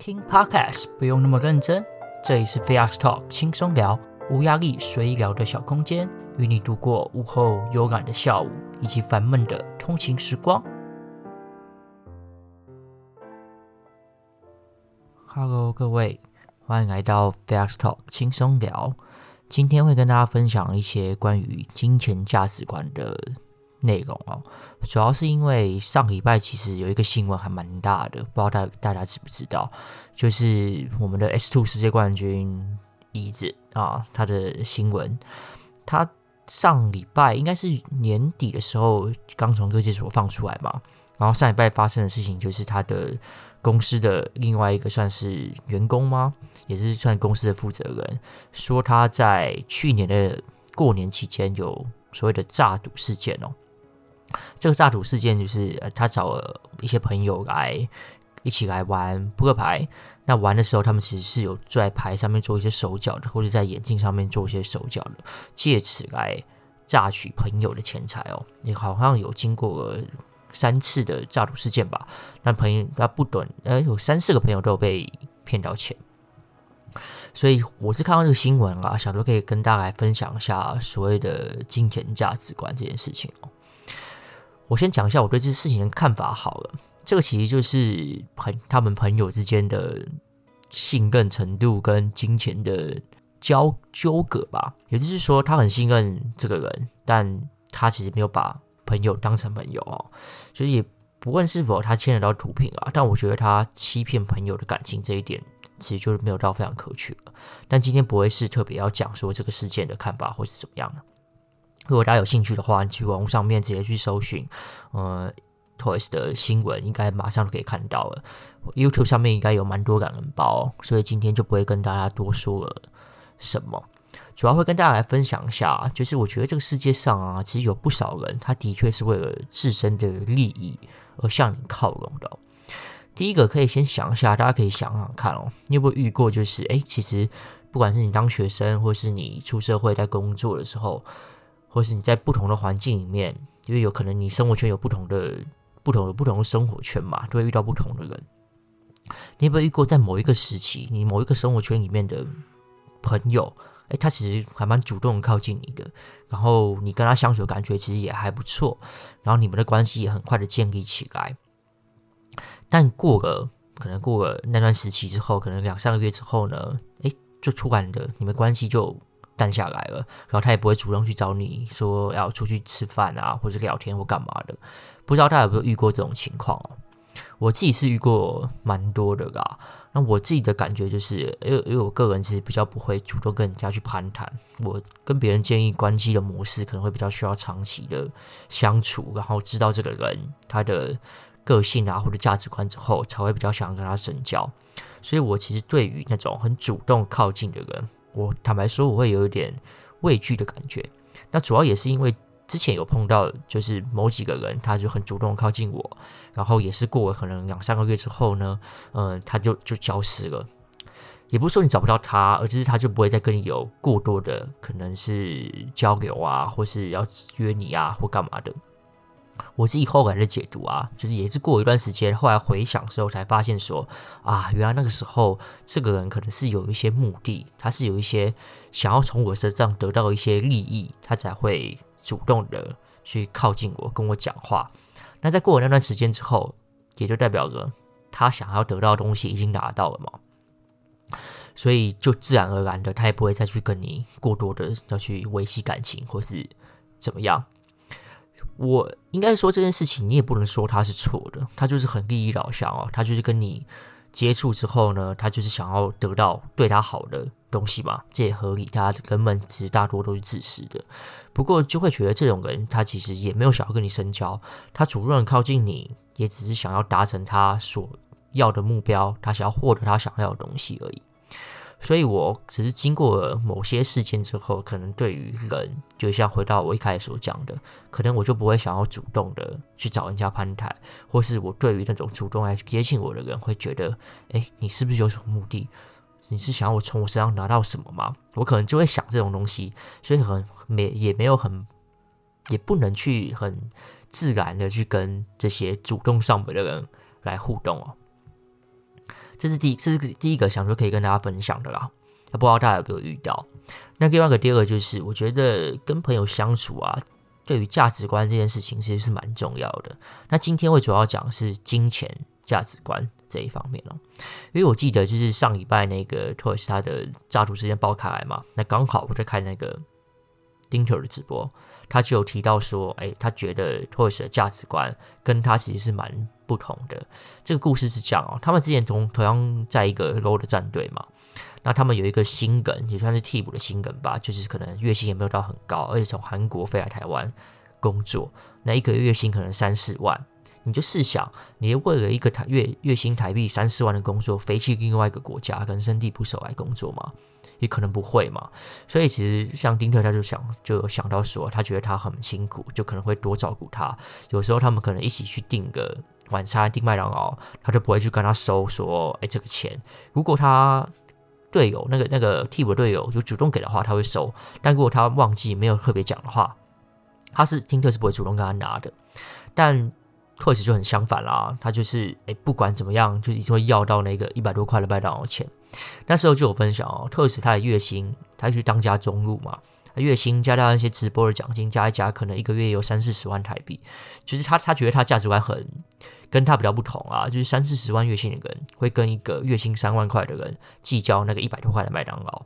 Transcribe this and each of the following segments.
听 Podcast 不用那么认真，这里是 VX Talk 轻松聊，无压力随意聊的小空间，与你度过午后悠然的下午以及烦闷的通勤时光。Hello，各位，欢迎来到 Facts Talk 轻松聊。今天会跟大家分享一些关于金钱价值观的内容哦，主要是因为上礼拜其实有一个新闻还蛮大的，不知道大大家知不知道，就是我们的 S Two 世界冠军椅子啊，他的新闻，他上礼拜应该是年底的时候刚从各界所放出来嘛，然后上礼拜发生的事情就是他的公司的另外一个算是员工吗，也是算公司的负责人，说他在去年的过年期间有所谓的诈赌事件哦。这个诈赌事件就是，他找了一些朋友来一起来玩扑克牌。那玩的时候，他们其实是有在牌上面做一些手脚的，或者在眼镜上面做一些手脚的，借此来榨取朋友的钱财哦。也好像有经过三次的诈赌事件吧。那朋友他不短，呃，有三四个朋友都有被骗到钱。所以我是看到这个新闻啊，想说可以跟大家来分享一下所谓的金钱价值观这件事情哦。我先讲一下我对这事情的看法好了，这个其实就是朋他们朋友之间的信任程度跟金钱的交纠葛吧。也就是说，他很信任这个人，但他其实没有把朋友当成朋友哦。所以也不问是否他牵扯到毒品啊，但我觉得他欺骗朋友的感情这一点，其实就是没有到非常可取了。但今天不会是特别要讲说这个事件的看法或是怎么样的。如果大家有兴趣的话，你去网络上面直接去搜寻，呃，Toys 的新闻，应该马上就可以看到了。YouTube 上面应该有蛮多感人包，所以今天就不会跟大家多说了什么，主要会跟大家来分享一下，就是我觉得这个世界上啊，其实有不少人，他的确是为了自身的利益而向你靠拢的。第一个可以先想一下，大家可以想想看哦，你有没有遇过，就是诶，其实不管是你当学生，或是你出社会在工作的时候。或是你在不同的环境里面，因为有可能你生活圈有不同的、不同的、不同的生活圈嘛，都会遇到不同的人。你有没有遇过在某一个时期，你某一个生活圈里面的朋友，诶，他其实还蛮主动靠近你的，然后你跟他相处的感觉其实也还不错，然后你们的关系也很快的建立起来。但过了可能过了那段时期之后，可能两三个月之后呢，诶，就突然的你们关系就。淡下来了，然后他也不会主动去找你说要出去吃饭啊，或者聊天或干嘛的。不知道大家有没有遇过这种情况哦？我自己是遇过蛮多的啦。那我自己的感觉就是，因为因为我个人其实比较不会主动跟人家去攀谈。我跟别人建立关系的模式可能会比较需要长期的相处，然后知道这个人他的个性啊或者价值观之后，才会比较想跟他深交。所以我其实对于那种很主动靠近的人。我坦白说，我会有一点畏惧的感觉。那主要也是因为之前有碰到，就是某几个人，他就很主动靠近我，然后也是过了可能两三个月之后呢，嗯，他就就消失了。也不是说你找不到他，而是他就不会再跟你有过多的可能是交流啊，或是要约你啊，或干嘛的。我自己后来的解读啊，就是也是过一段时间，后来回想的时候才发现说啊，原来那个时候这个人可能是有一些目的，他是有一些想要从我身上得到一些利益，他才会主动的去靠近我，跟我讲话。那在过了那段时间之后，也就代表着他想要得到的东西已经拿到了嘛，所以就自然而然的，他也不会再去跟你过多的要去维系感情，或是怎么样。我应该说这件事情，你也不能说他是错的，他就是很利益导向哦，他就是跟你接触之后呢，他就是想要得到对他好的东西嘛，这也合理。他根本其实大多都是自私的，不过就会觉得这种人他其实也没有想要跟你深交，他主动靠近你，也只是想要达成他所要的目标，他想要获得他想要的东西而已。所以，我只是经过了某些事件之后，可能对于人，就像回到我一开始所讲的，可能我就不会想要主动的去找人家攀谈，或是我对于那种主动来接近我的人，会觉得，哎，你是不是有什么目的？你是想要我从我身上拿到什么吗？我可能就会想这种东西，所以很没也没有很，也不能去很自然的去跟这些主动上门的人来互动哦。这是第这是第一个想说可以跟大家分享的啦。那不知道大家有没有遇到？那另外一个第二个就是，我觉得跟朋友相处啊，对于价值观这件事情其实是蛮重要的。那今天会主要讲是金钱价值观这一方面哦，因为我记得就是上礼拜那个 Toys 他的家族之间爆开来嘛，那刚好我在看那个。Dinter 的直播，他就有提到说，哎，他觉得 Toys 的价值观跟他其实是蛮不同的。这个故事是这样哦，他们之前同同样在一个 low 的战队嘛，那他们有一个新梗，也算是替补的新梗吧，就是可能月薪也没有到很高，而且从韩国飞来台湾工作，那一个月薪可能三四万，你就试想，你为了一个台月月薪台币三四万的工作，飞去另外一个国家，跟生地不熟来工作吗？也可能不会嘛，所以其实像丁特他就想就想到说，他觉得他很辛苦，就可能会多照顾他。有时候他们可能一起去订个晚餐，订麦当劳，他就不会去跟他收说，哎，这个钱。如果他队友那个那个替补队友有主动给的话，他会收；但如果他忘记没有特别讲的话，他是丁特是不会主动跟他拿的。但特使就很相反啦，他就是哎，不管怎么样，就一定会要到那个一百多块的麦当劳钱。那时候就有分享哦，特使他的月薪，他去当家中路嘛，月薪加上一些直播的奖金，加一加，可能一个月有三四十万台币。就是他他觉得他价值观很跟他比较不同啊，就是三四十万月薪的人会跟一个月薪三万块的人计较那个一百多块的麦当劳。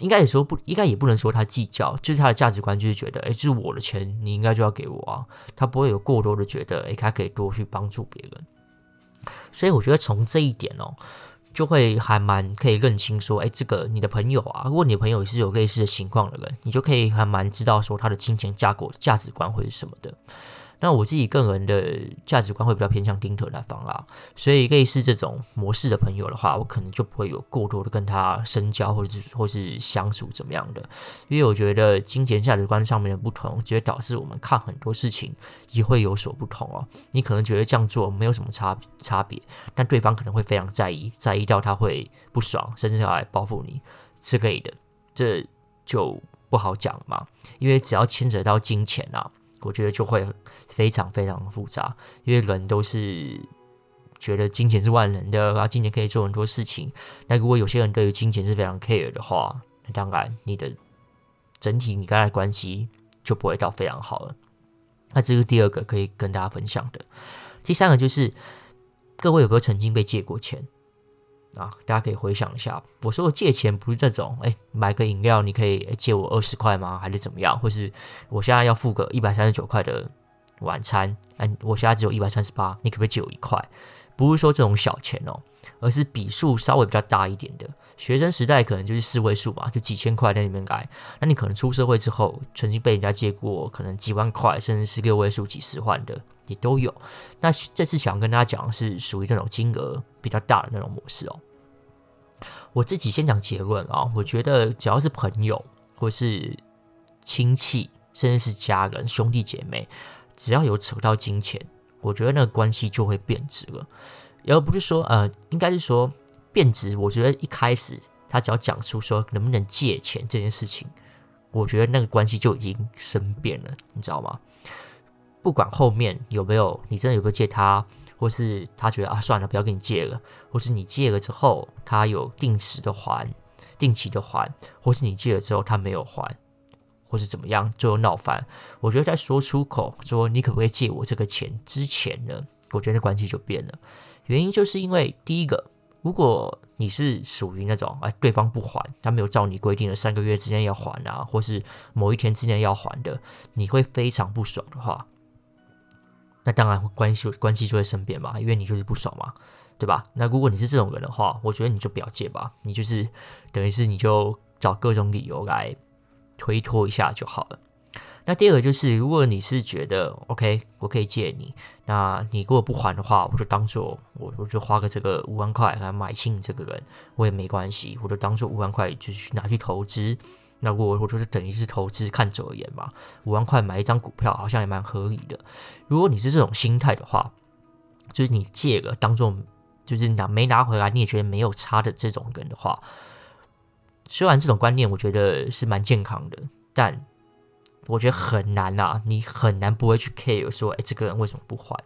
应该也说不，应该也不能说他计较，就是他的价值观就是觉得，哎，这是我的钱，你应该就要给我啊。他不会有过多的觉得，哎，他可以多去帮助别人。所以我觉得从这一点哦，就会还蛮可以认清说，哎，这个你的朋友啊，如果你的朋友也是有类似的情况的人，你就可以还蛮知道说他的金钱架构、价值观会是什么的。那我自己个人的价值观会比较偏向丁特那方啦，所以类似这种模式的朋友的话，我可能就不会有过多的跟他深交或者是或是相处怎么样的，因为我觉得金钱价值观上面的不同，就会导致我们看很多事情也会有所不同哦。你可能觉得这样做没有什么差差别，但对方可能会非常在意，在意到他会不爽，甚至要来报复你之类的，这就不好讲嘛。因为只要牵扯到金钱啊。我觉得就会非常非常复杂，因为人都是觉得金钱是万能的，然后金钱可以做很多事情。那如果有些人对于金钱是非常 care 的话，那当然你的整体你跟他的关系就不会到非常好了。那这是第二个可以跟大家分享的。第三个就是各位有没有曾经被借过钱？啊，大家可以回想一下，我说我借钱不是这种，哎，买个饮料你可以借我二十块吗？还是怎么样？或是我现在要付个一百三十九块的晚餐，哎，我现在只有一百三十八，你可不可以借我一块？不是说这种小钱哦，而是笔数稍微比较大一点的。学生时代可能就是四位数嘛，就几千块在里面来。那你可能出社会之后，曾经被人家借过，可能几万块，甚至是六位数、几十万的也都有。那这次想跟大家讲的是属于这种金额比较大的那种模式哦。我自己先讲结论啊，我觉得只要是朋友或是亲戚，甚至是家人、兄弟姐妹，只要有扯到金钱，我觉得那个关系就会变质了。而不是说，呃，应该是说变质。我觉得一开始他只要讲出说能不能借钱这件事情，我觉得那个关系就已经生变了，你知道吗？不管后面有没有，你真的有没有借他？或是他觉得啊，算了，不要跟你借了，或是你借了之后，他有定时的还、定期的还，或是你借了之后他没有还，或是怎么样，最后闹翻。我觉得在说出口说你可不可以借我这个钱之前呢，我觉得关系就变了。原因就是因为第一个，如果你是属于那种哎，对方不还，他没有照你规定的三个月之内要还啊，或是某一天之内要还的，你会非常不爽的话。那当然关系关系就会生变嘛，因为你就是不爽嘛，对吧？那如果你是这种人的话，我觉得你就不要借吧，你就是等于是你就找各种理由来推脱一下就好了。那第二个就是，如果你是觉得 OK，我可以借你，那你如果不还的话，我就当做我我就花个这个五万块来买清这个人，我也没关系，我就当做五万块就去拿去投资。那如果我就是等于是投资，看走而言嘛，五万块买一张股票好像也蛮合理的。如果你是这种心态的话，就是你借了当做就是拿没拿回来，你也觉得没有差的这种人的话，虽然这种观念我觉得是蛮健康的，但我觉得很难啊，你很难不会去 care 说，哎，这个人为什么不还？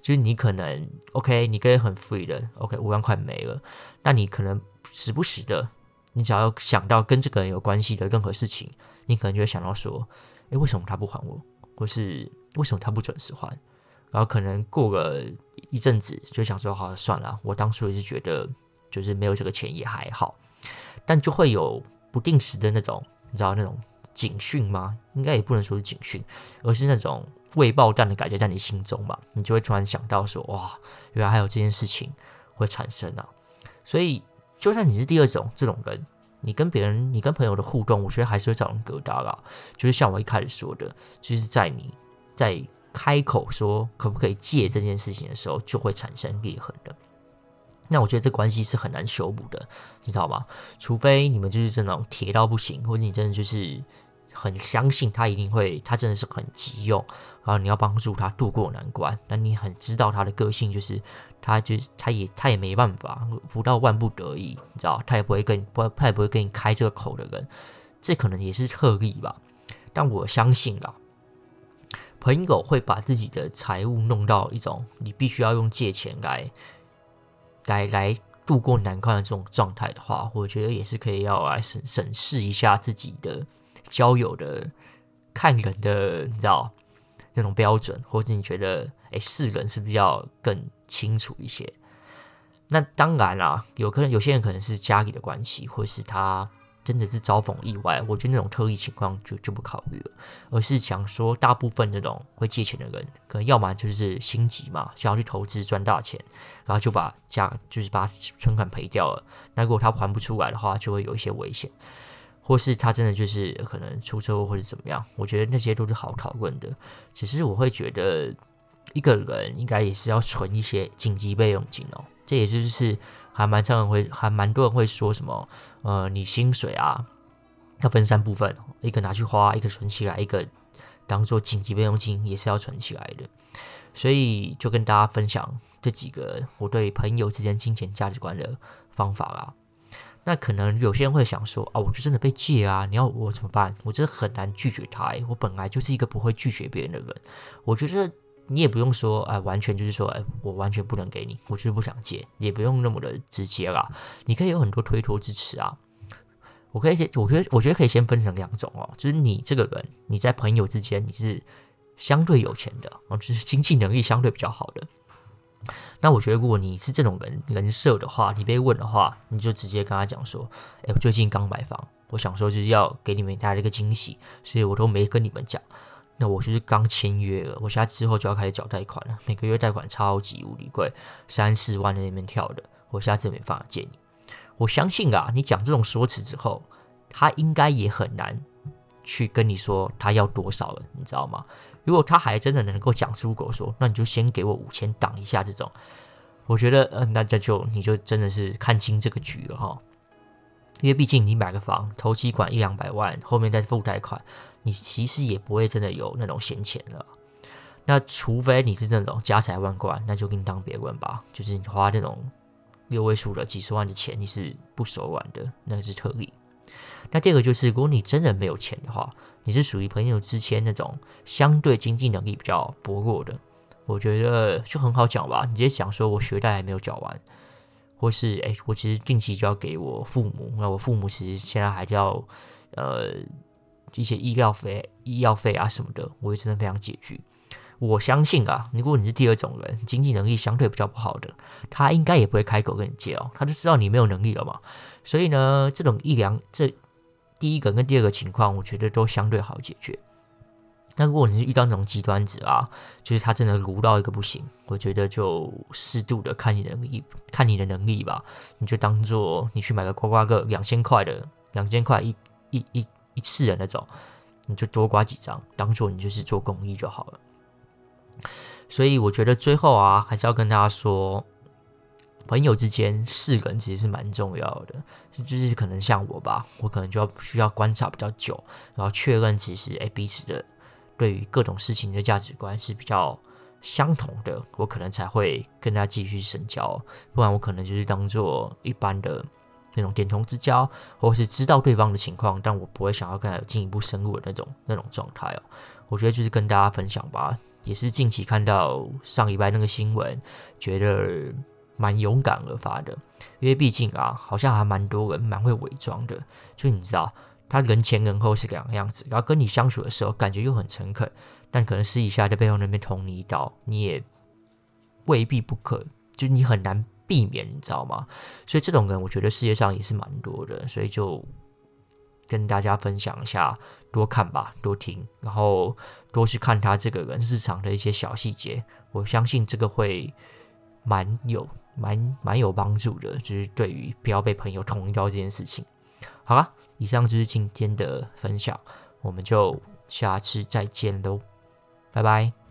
就是你可能 OK，你可以很 free 的 OK，五万块没了，那你可能时不时的，你只要想到跟这个人有关系的任何事情，你可能就会想到说，哎，为什么他不还我？或是为什么他不准时还？然后可能过个一阵子，就想说，好，算了，我当初也是觉得，就是没有这个钱也还好，但就会有不定时的那种，你知道那种。警讯吗？应该也不能说是警讯，而是那种未爆弹的感觉在你心中吧。你就会突然想到说：“哇，原来还有这件事情会产生啊！”所以，就算你是第二种这种人，你跟别人、你跟朋友的互动，我觉得还是会造成疙瘩啦。就是像我一开始说的，就是在你在开口说可不可以借这件事情的时候，就会产生裂痕的。那我觉得这关系是很难修补的，你知道吗？除非你们就是这种铁到不行，或者你真的就是很相信他一定会，他真的是很急用，然后你要帮助他度过难关。那你很知道他的个性，就是他就是他也他也没办法，不到万不得已，你知道，他也不会跟不他也不会跟你开这个口的人，这可能也是特例吧。但我相信啦，朋友会把自己的财务弄到一种你必须要用借钱来。来来度过难关的这种状态的话，我觉得也是可以要来审审视一下自己的交友的看人的，你知道这种标准，或者你觉得哎，是人是比较更清楚一些？那当然啦，有可能有些人可能是家里的关系，或是他。真的是遭逢意外，我觉得那种特异情况就就不考虑了，而是想说，大部分那种会借钱的人，可能要么就是心急嘛，想要去投资赚大钱，然后就把家就是把存款赔掉了。那如果他还不出来的话，就会有一些危险，或是他真的就是可能出车祸或者怎么样。我觉得那些都是好讨论的，只是我会觉得一个人应该也是要存一些紧急备用金哦。这也就是还蛮常人会，还蛮多人会说什么，呃，你薪水啊要分三部分，一个拿去花，一个存起来，一个当做紧急备用金也是要存起来的。所以就跟大家分享这几个我对朋友之间金钱价值观的方法啦。那可能有些人会想说啊，我就真的被借啊，你要我怎么办？我真的很难拒绝他，我本来就是一个不会拒绝别人的人，我觉得。你也不用说，哎，完全就是说，哎，我完全不能给你，我就是不想借，也不用那么的直接啦。你可以有很多推脱支持啊。我可以先，我觉得，我觉得可以先分成两种哦，就是你这个人，你在朋友之间你是相对有钱的，哦，就是经济能力相对比较好的。那我觉得，如果你是这种人人设的话，你被问的话，你就直接跟他讲说，哎，我最近刚买房，我想说就是要给你们带来一个惊喜，所以我都没跟你们讲。那我就是刚签约了，我现在之后就要开始缴贷款了，每个月贷款超级无敌贵，三四万在那边跳的，我下次没办法借你。我相信啊，你讲这种说辞之后，他应该也很难去跟你说他要多少了，你知道吗？如果他还真的能够讲出口说，那你就先给我五千挡一下这种，我觉得，呃，那这就你就真的是看清这个局了哈。因为毕竟你买个房，头期款一两百万，后面再付贷款，你其实也不会真的有那种闲钱了。那除非你是那种家财万贯，那就另当别论吧。就是你花那种六位数的几十万的钱，你是不手软的，那是特例。那第二个就是，如果你真的没有钱的话，你是属于朋友之间那种相对经济能力比较薄弱的，我觉得就很好讲吧。你直接讲说，我学贷还没有缴完。或是哎，我其实近期就要给我父母，那我父母其实现在还要呃一些医疗费、医药费啊什么的，我也真的非常拮据。我相信啊，如果你是第二种人，经济能力相对比较不好的，他应该也不会开口跟你借哦，他就知道你没有能力了嘛。所以呢，这种一两这第一个跟第二个情况，我觉得都相对好解决。那如果你是遇到那种极端子啊，就是他真的无到一个不行，我觉得就适度的看你能力，看你的能力吧。你就当做你去买个刮刮乐，两千块的，两千块一一一一次的那种，你就多刮几张，当做你就是做公益就好了。所以我觉得最后啊，还是要跟大家说，朋友之间四个人其实是蛮重要的，就是可能像我吧，我可能就要需要观察比较久，然后确认其实哎彼此的。对于各种事情的价值观是比较相同的，我可能才会跟他继续深交，不然我可能就是当做一般的那种点头之交，或是知道对方的情况，但我不会想要跟他有进一步深入的那种那种状态哦。我觉得就是跟大家分享吧，也是近期看到上礼拜那个新闻，觉得蛮勇敢而发的，因为毕竟啊，好像还蛮多人蛮会伪装的，就你知道，他人前人后是两个样子，然后跟你相处的时候感觉又很诚恳，但可能私底下在背后那边捅你一刀，你也未必不可，就你很难避免，你知道吗？所以这种人，我觉得世界上也是蛮多的，所以就。跟大家分享一下，多看吧，多听，然后多去看他这个人日常的一些小细节，我相信这个会蛮有蛮蛮有帮助的，就是对于不要被朋友捅一刀这件事情。好了，以上就是今天的分享，我们就下次再见喽，拜拜。